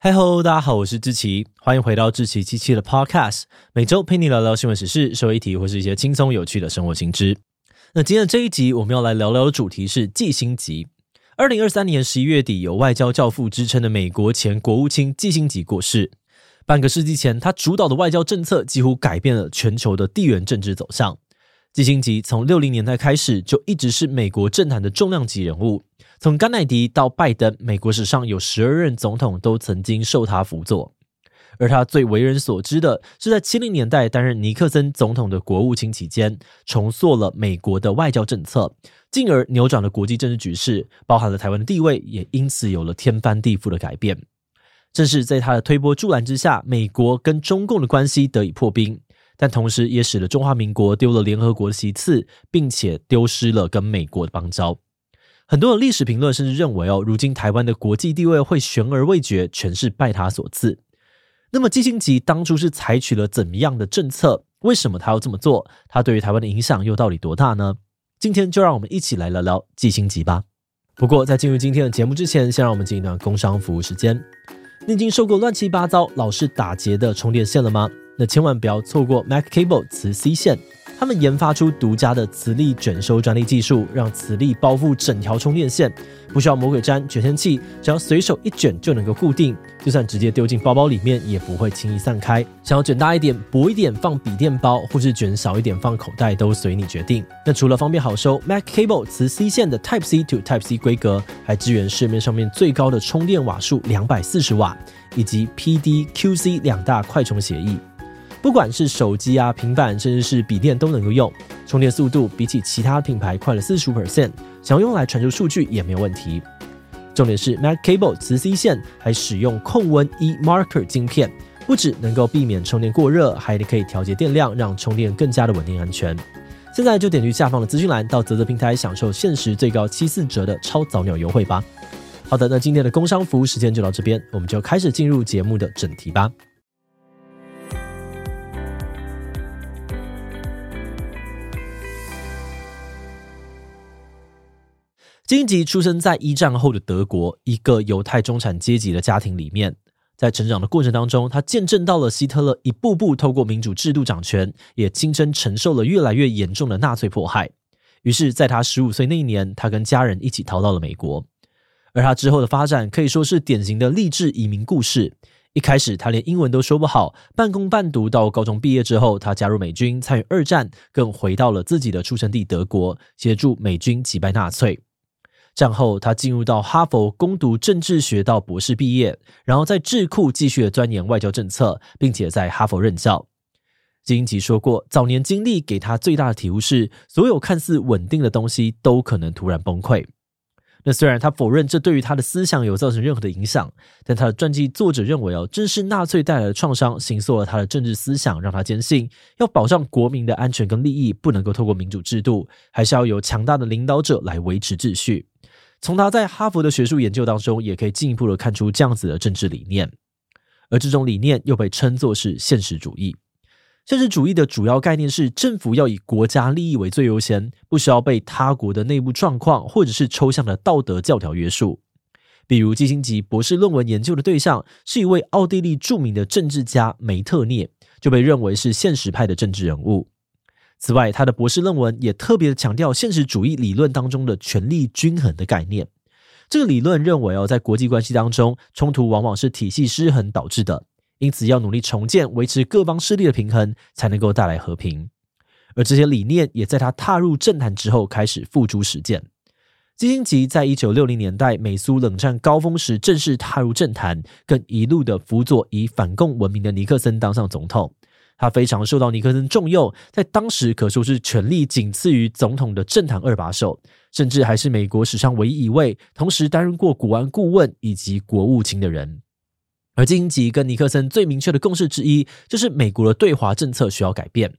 嗨吼，大家好，我是志奇，欢迎回到志奇七七的 Podcast，每周陪你聊聊新闻时事、社会议题或是一些轻松有趣的生活新知。那今天的这一集，我们要来聊聊的主题是季辛吉。二零二三年十一月底，有外交教父之称的美国前国务卿季辛吉过世。半个世纪前，他主导的外交政策几乎改变了全球的地缘政治走向。基辛吉从六零年代开始就一直是美国政坛的重量级人物。从甘乃迪到拜登，美国史上有十二任总统都曾经受他辅佐，而他最为人所知的是在七零年代担任尼克森总统的国务卿期间，重塑了美国的外交政策，进而扭转了国际政治局势，包含了台湾的地位，也因此有了天翻地覆的改变。正是在他的推波助澜之下，美国跟中共的关系得以破冰，但同时也使得中华民国丢了联合国的席次，并且丢失了跟美国的邦交。很多的历史评论甚至认为，哦，如今台湾的国际地位会悬而未决，全是拜他所赐。那么，季辛吉当初是采取了怎么样的政策？为什么他要这么做？他对于台湾的影响又到底多大呢？今天就让我们一起来聊聊季辛吉吧。不过，在进入今天的节目之前，先让我们进一段工商服务时间。你已经受过乱七八糟、老是打结的充电线了吗？那千万不要错过 Mac Cable 磁 C 线。他们研发出独家的磁力卷收专利技术，让磁力包覆整条充电线，不需要魔鬼毡、卷线器，只要随手一卷就能够固定，就算直接丢进包包里面也不会轻易散开。想要卷大一点、薄一点放笔电包，或是卷小一点放口袋，都随你决定。那除了方便好收，Mac Cable 磁 C 线的 Type C to Type C 规格，还支援市面上面最高的充电瓦数两百四十瓦，以及 PD、QC 两大快充协议。不管是手机啊、平板，甚至是笔电都能够用，充电速度比起其他品牌快了四十五 percent，想要用来传输数据也没有问题。重点是 Mac Cable 磁吸线还使用控温 E Marker 晶片，不只能够避免充电过热，还可以调节电量，让充电更加的稳定安全。现在就点击下方的资讯栏，到泽泽平台享受限时最高七四折的超早鸟优惠吧。好的，那今天的工商服务时间就到这边，我们就开始进入节目的正题吧。季辛吉出生在一战后的德国，一个犹太中产阶级的家庭里面。在成长的过程当中，他见证到了希特勒一步步透过民主制度掌权，也亲身承受了越来越严重的纳粹迫害。于是，在他十五岁那一年，他跟家人一起逃到了美国。而他之后的发展可以说是典型的励志移民故事。一开始，他连英文都说不好，半工半读到高中毕业之后，他加入美军，参与二战，更回到了自己的出生地德国，协助美军击败纳粹。战后，他进入到哈佛攻读政治学到博士毕业，然后在智库继续钻研外交政策，并且在哈佛任教。季辛吉说过，早年经历给他最大的体悟是，所有看似稳定的东西都可能突然崩溃。那虽然他否认这对于他的思想有造成任何的影响，但他的传记作者认为哦，正是纳粹带来的创伤，形塑了他的政治思想，让他坚信要保障国民的安全跟利益，不能够透过民主制度，还是要有强大的领导者来维持秩序。从他在哈佛的学术研究当中，也可以进一步的看出这样子的政治理念，而这种理念又被称作是现实主义。现实主义的主要概念是，政府要以国家利益为最优先，不需要被他国的内部状况或者是抽象的道德教条约束。比如，基辛吉博士论文研究的对象是一位奥地利著名的政治家梅特涅，就被认为是现实派的政治人物。此外，他的博士论文也特别强调现实主义理论当中的权力均衡的概念。这个理论认为哦，在国际关系当中，冲突往往是体系失衡导致的，因此要努力重建、维持各方势力的平衡，才能够带来和平。而这些理念也在他踏入政坛之后开始付诸实践。基辛吉在一九六零年代美苏冷战高峰时正式踏入政坛，更一路的辅佐以反共闻名的尼克森当上总统。他非常受到尼克森重用，在当时可说是权力仅次于总统的政坛二把手，甚至还是美国史上唯一一位同时担任过国安顾问以及国务卿的人。而季辛吉跟尼克森最明确的共识之一，就是美国的对华政策需要改变。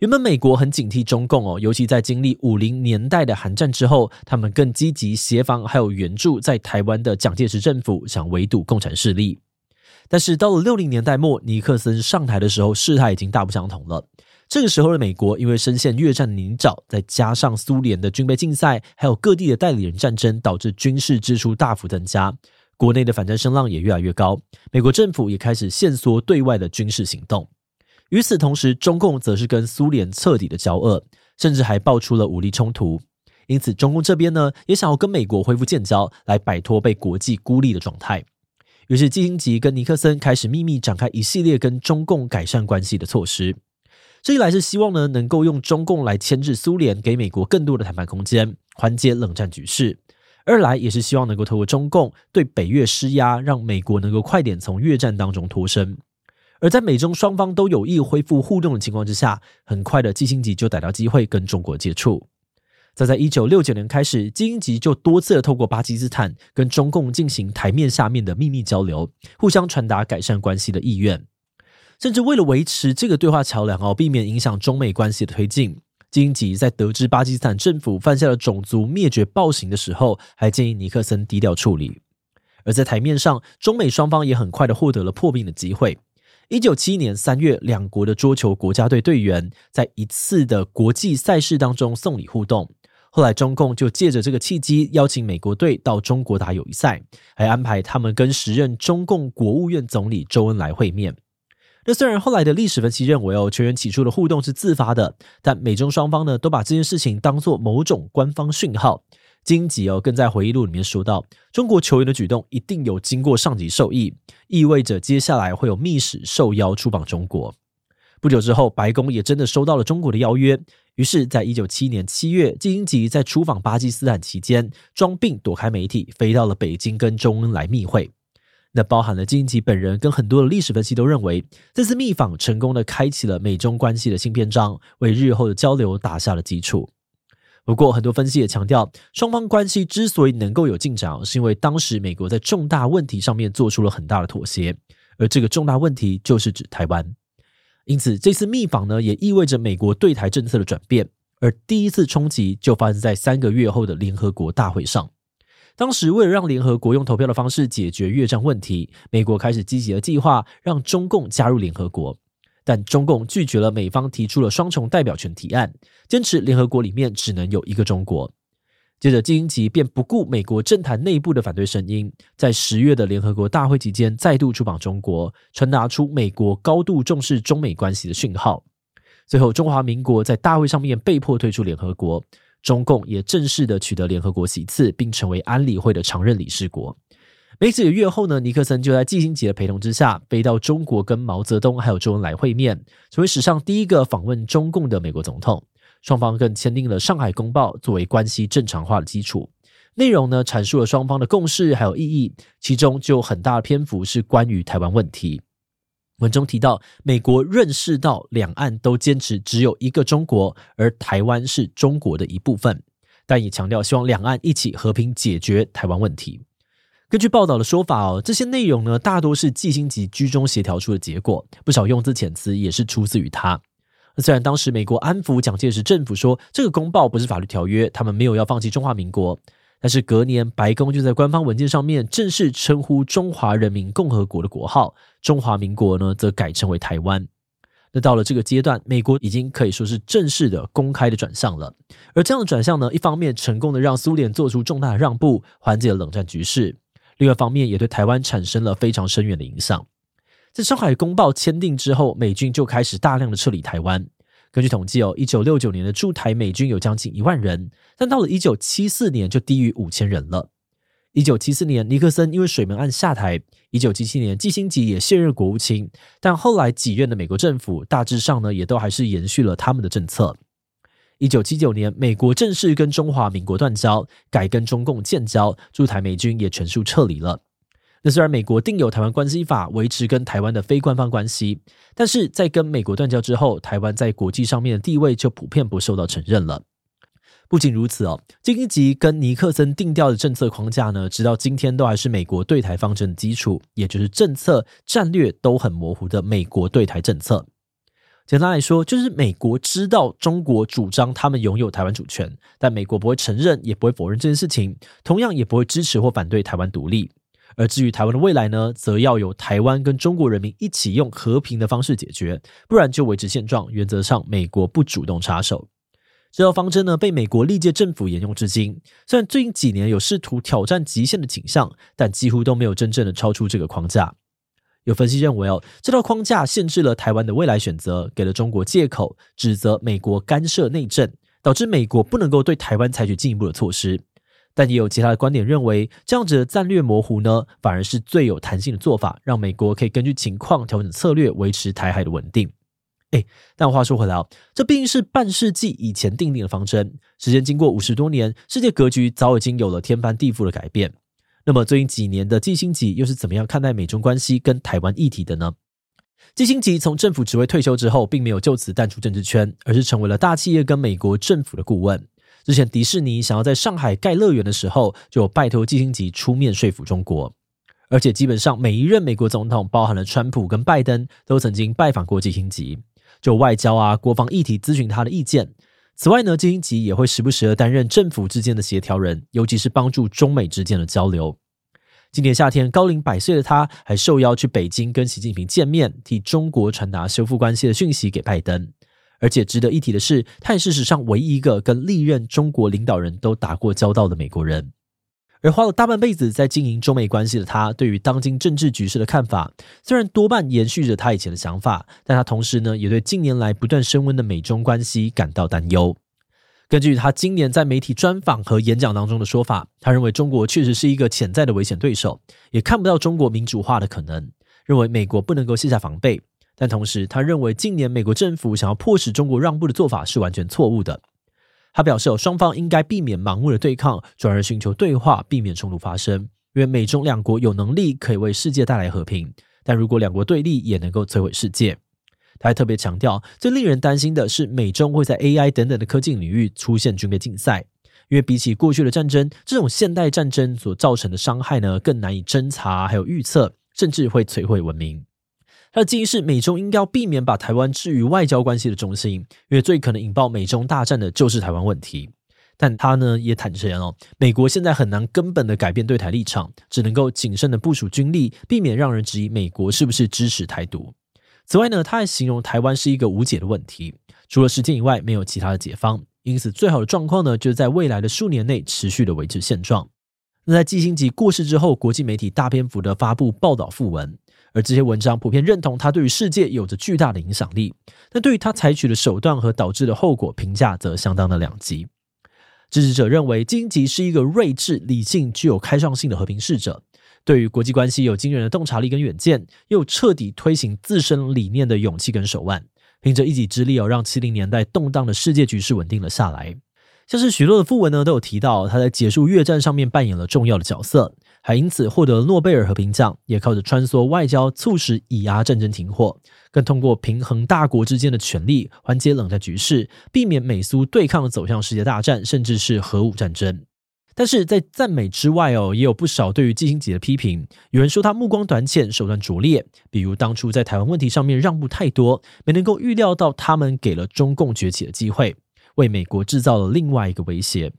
原本美国很警惕中共哦，尤其在经历五零年代的韩战之后，他们更积极协防还有援助在台湾的蒋介石政府，想围堵共产势力。但是到了六零年代末，尼克森上台的时候，事态已经大不相同了。这个时候的美国，因为深陷越战的泥沼，再加上苏联的军备竞赛，还有各地的代理人战争，导致军事支出大幅增加，国内的反战声浪也越来越高，美国政府也开始限缩对外的军事行动。与此同时，中共则是跟苏联彻底的交恶，甚至还爆出了武力冲突。因此，中共这边呢，也想要跟美国恢复建交，来摆脱被国际孤立的状态。于是，基辛格跟尼克森开始秘密展开一系列跟中共改善关系的措施。这一来是希望呢，能够用中共来牵制苏联，给美国更多的谈判空间，缓解冷战局势；二来也是希望能够透过中共对北越施压，让美国能够快点从越战当中脱身。而在美中双方都有意恢复互动的情况之下，很快的基辛格就逮到机会跟中国接触。早在一九六九年开始，基辛格就多次透过巴基斯坦跟中共进行台面下面的秘密交流，互相传达改善关系的意愿。甚至为了维持这个对话桥梁哦，避免影响中美关系的推进，基辛格在得知巴基斯坦政府犯下了种族灭绝暴行的时候，还建议尼克森低调处理。而在台面上，中美双方也很快的获得了破冰的机会。一九七一年三月，两国的桌球国家队队员在一次的国际赛事当中送礼互动。后来，中共就借着这个契机，邀请美国队到中国打友谊赛，还安排他们跟时任中共国务院总理周恩来会面。那虽然后来的历史分析认为哦，球员起初的互动是自发的，但美中双方呢都把这件事情当作某种官方讯号。基辛格哦更在回忆录里面说到，中国球员的举动一定有经过上级授意，意味着接下来会有密使受邀出访中国。不久之后，白宫也真的收到了中国的邀约，于是，在一九七一年七月，基辛格在出访巴基斯坦期间，装病躲开媒体，飞到了北京跟周恩来密会。那包含了基辛格本人跟很多的历史分析都认为，这次密访成功的开启了美中关系的新篇章，为日后的交流打下了基础。不过，很多分析也强调，双方关系之所以能够有进展，是因为当时美国在重大问题上面做出了很大的妥协，而这个重大问题就是指台湾。因此，这次密访呢，也意味着美国对台政策的转变，而第一次冲击就发生在三个月后的联合国大会上。当时，为了让联合国用投票的方式解决越战问题，美国开始积极的计划让中共加入联合国，但中共拒绝了美方提出了双重代表权提案，坚持联合国里面只能有一个中国。接着，基辛格便不顾美国政坛内部的反对声音，在十月的联合国大会期间再度出访中国，传达出美国高度重视中美关系的讯号。最后，中华民国在大会上面被迫退出联合国。中共也正式的取得联合国席次，并成为安理会的常任理事国。没几个月后呢，尼克森就在基辛格的陪同之下，飞到中国跟毛泽东还有周恩来会面，成为史上第一个访问中共的美国总统。双方更签订了《上海公报》作为关系正常化的基础。内容呢，阐述了双方的共识还有意义，其中就很大的篇幅是关于台湾问题。文中提到，美国认识到两岸都坚持只有一个中国，而台湾是中国的一部分，但也强调希望两岸一起和平解决台湾问题。根据报道的说法哦，这些内容呢，大多是基辛格居中协调出的结果，不少用字遣词也是出自于他。虽然当时美国安抚蒋介石政府说，这个公报不是法律条约，他们没有要放弃中华民国。但是隔年，白宫就在官方文件上面正式称呼中华人民共和国的国号，中华民国呢则改称为台湾。那到了这个阶段，美国已经可以说是正式的、公开的转向了。而这样的转向呢，一方面成功的让苏联做出重大的让步，缓解了冷战局势；另外方面也对台湾产生了非常深远的影响。在上海公报签订之后，美军就开始大量的撤离台湾。根据统计哦，一九六九年的驻台美军有将近一万人，但到了一九七四年就低于五千人了。一九七四年，尼克森因为水门案下台；一九七七年，基辛格也卸任国务卿。但后来几任的美国政府大致上呢，也都还是延续了他们的政策。一九七九年，美国正式跟中华民国断交，改跟中共建交，驻台美军也全数撤离了。那虽然美国定有《台湾关系法》，维持跟台湾的非官方关系，但是在跟美国断交之后，台湾在国际上面的地位就普遍不受到承认了。不仅如此哦，基辛格跟尼克森定调的政策框架呢，直到今天都还是美国对台方针的基础，也就是政策战略都很模糊的美国对台政策。简单来说，就是美国知道中国主张他们拥有台湾主权，但美国不会承认，也不会否认这件事情，同样也不会支持或反对台湾独立。而至于台湾的未来呢，则要由台湾跟中国人民一起用和平的方式解决，不然就维持现状。原则上，美国不主动插手。这套方针呢，被美国历届政府沿用至今。虽然最近几年有试图挑战极限的倾向，但几乎都没有真正的超出这个框架。有分析认为，哦，这套框架限制了台湾的未来选择，给了中国借口，指责美国干涉内政，导致美国不能够对台湾采取进一步的措施。但也有其他的观点认为，这样子的战略模糊呢，反而是最有弹性的做法，让美国可以根据情况调整策略，维持台海的稳定。哎，但话说回来哦，这毕竟是半世纪以前定定的方针，时间经过五十多年，世界格局早已经有了天翻地覆的改变。那么最近几年的季辛吉又是怎么样看待美中关系跟台湾议题的呢？季辛吉从政府职位退休之后，并没有就此淡出政治圈，而是成为了大企业跟美国政府的顾问。之前迪士尼想要在上海盖乐园的时候，就拜托基辛吉出面说服中国。而且基本上每一任美国总统，包含了川普跟拜登，都曾经拜访过基辛吉。就外交啊、国防议题咨询他的意见。此外呢，基辛吉也会时不时的担任政府之间的协调人，尤其是帮助中美之间的交流。今年夏天，高龄百岁的他还受邀去北京跟习近平见面，替中国传达修复关系的讯息给拜登。而且值得一提的是，他也是史上唯一一个跟历任中国领导人都打过交道的美国人。而花了大半辈子在经营中美关系的他，对于当今政治局势的看法，虽然多半延续着他以前的想法，但他同时呢，也对近年来不断升温的美中关系感到担忧。根据他今年在媒体专访和演讲当中的说法，他认为中国确实是一个潜在的危险对手，也看不到中国民主化的可能，认为美国不能够卸下防备。但同时，他认为近年美国政府想要迫使中国让步的做法是完全错误的。他表示，双方应该避免盲目的对抗，转而寻求对话，避免冲突发生。因为美中两国有能力可以为世界带来和平，但如果两国对立，也能够摧毁世界。他还特别强调，最令人担心的是美中会在 AI 等等的科技领域出现军备竞赛，因为比起过去的战争，这种现代战争所造成的伤害呢，更难以侦查还有预测，甚至会摧毁文明。他的建议是，美中应该要避免把台湾置于外交关系的中心，因为最可能引爆美中大战的就是台湾问题。但他呢也坦诚哦，美国现在很难根本的改变对台立场，只能够谨慎的部署军力，避免让人质疑美国是不是支持台独。此外呢，他还形容台湾是一个无解的问题，除了时间以外没有其他的解方，因此最好的状况呢，就是在未来的数年内持续的维持现状。那在季辛吉过世之后，国际媒体大篇幅的发布报道訃闻。而这些文章普遍认同他对于世界有着巨大的影响力，但对于他采取的手段和导致的后果评价则相当的两极。支持者认为，季辛吉是一个睿智、理性、具有开创性的和平使者，对于国际关系有惊人的洞察力跟远见，又彻底推行自身理念的勇气跟手腕，凭着一己之力哦，让七零年代动荡的世界局势稳定了下来。像是许多的副文呢，都有提到他在结束越战上面扮演了重要的角色。还因此获得了诺贝尔和平奖，也靠着穿梭外交促使以阿战争停火，更通过平衡大国之间的权力，缓解冷战局势，避免美苏对抗走向世界大战，甚至是核武战争。但是在赞美之外哦，也有不少对于季辛吉的批评。有人说他目光短浅，手段拙劣，比如当初在台湾问题上面让步太多，没能够预料到他们给了中共崛起的机会，为美国制造了另外一个威胁。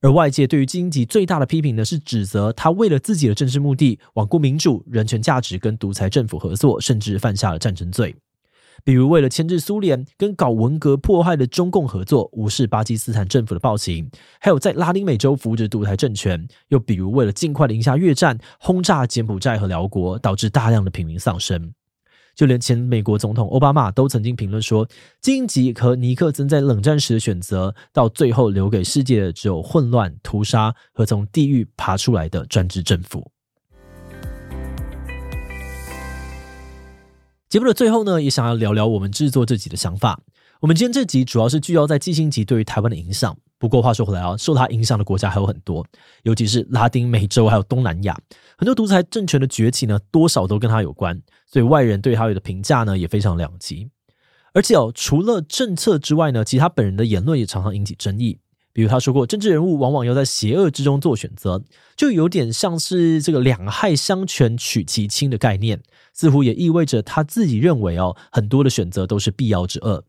而外界对于季辛吉最大的批评呢，是指责他为了自己的政治目的，罔顾民主、人权价值，跟独裁政府合作，甚至犯下了战争罪。比如为了牵制苏联，跟搞文革迫害的中共合作，无视巴基斯坦政府的暴行；还有在拉丁美洲扶植独裁政权。又比如为了尽快的赢下越战，轰炸柬埔寨和寮国，导致大量的平民丧生。就连前美国总统奥巴马都曾经评论说，季辛吉和尼克森在冷战时的选择，到最后留给世界的只有混乱、屠杀和从地狱爬出来的专制政府。节目的最后呢，也想要聊聊我们制作这集的想法。我们今天这集主要是聚焦在季辛集对于台湾的影响。不过话说回来啊，受他影响的国家还有很多，尤其是拉丁美洲还有东南亚，很多独裁政权的崛起呢，多少都跟他有关，所以外人对他有的评价呢也非常两极。而且哦，除了政策之外呢，其他本人的言论也常常引起争议。比如他说过，政治人物往往要在邪恶之中做选择，就有点像是这个两害相权取其轻的概念，似乎也意味着他自己认为哦，很多的选择都是必要之恶。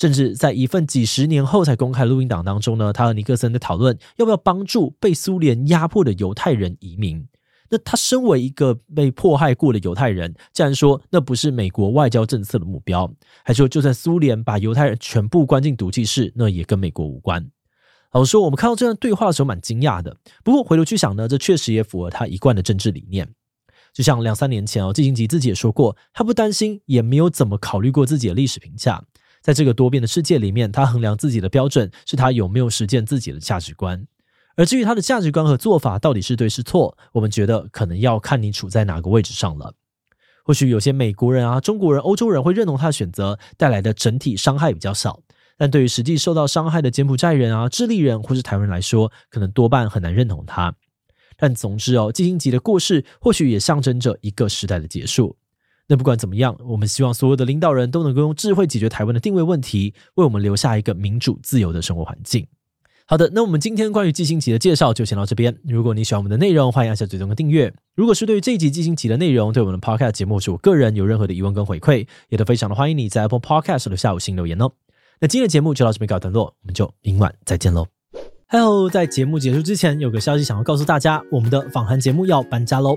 甚至在一份几十年后才公开录音档当中呢，他和尼克森的讨论要不要帮助被苏联压迫的犹太人移民。那他身为一个被迫害过的犹太人，竟然说那不是美国外交政策的目标，还说就算苏联把犹太人全部关进毒气室，那也跟美国无关。老实说，我们看到这段对话的时候蛮惊讶的。不过回头去想呢，这确实也符合他一贯的政治理念。就像两三年前哦，季辛吉自己也说过，他不担心，也没有怎么考虑过自己的历史评价。在这个多变的世界里面，他衡量自己的标准是他有没有实践自己的价值观。而至于他的价值观和做法到底是对是错，我们觉得可能要看你处在哪个位置上了。或许有些美国人啊、中国人、欧洲人会认同他的选择带来的整体伤害比较少，但对于实际受到伤害的柬埔寨人啊、智利人或是台湾人来说，可能多半很难认同他。但总之哦，基辛吉的过世或许也象征着一个时代的结束。那不管怎么样，我们希望所有的领导人都能够用智慧解决台湾的定位问题，为我们留下一个民主自由的生活环境。好的，那我们今天关于季辛吉的介绍就先到这边。如果你喜欢我们的内容，欢迎按下追踪和订阅。如果是对于这一集季辛吉的内容，对我们的 Podcast 节目是我个人有任何的疑问跟回馈，也都非常的欢迎你在 Apple Podcast 留下五星留言哦。那今天的节目就到这边告一段落，我们就明晚再见喽。Hello，在节目结束之前，有个消息想要告诉大家，我们的访谈节目要搬家喽。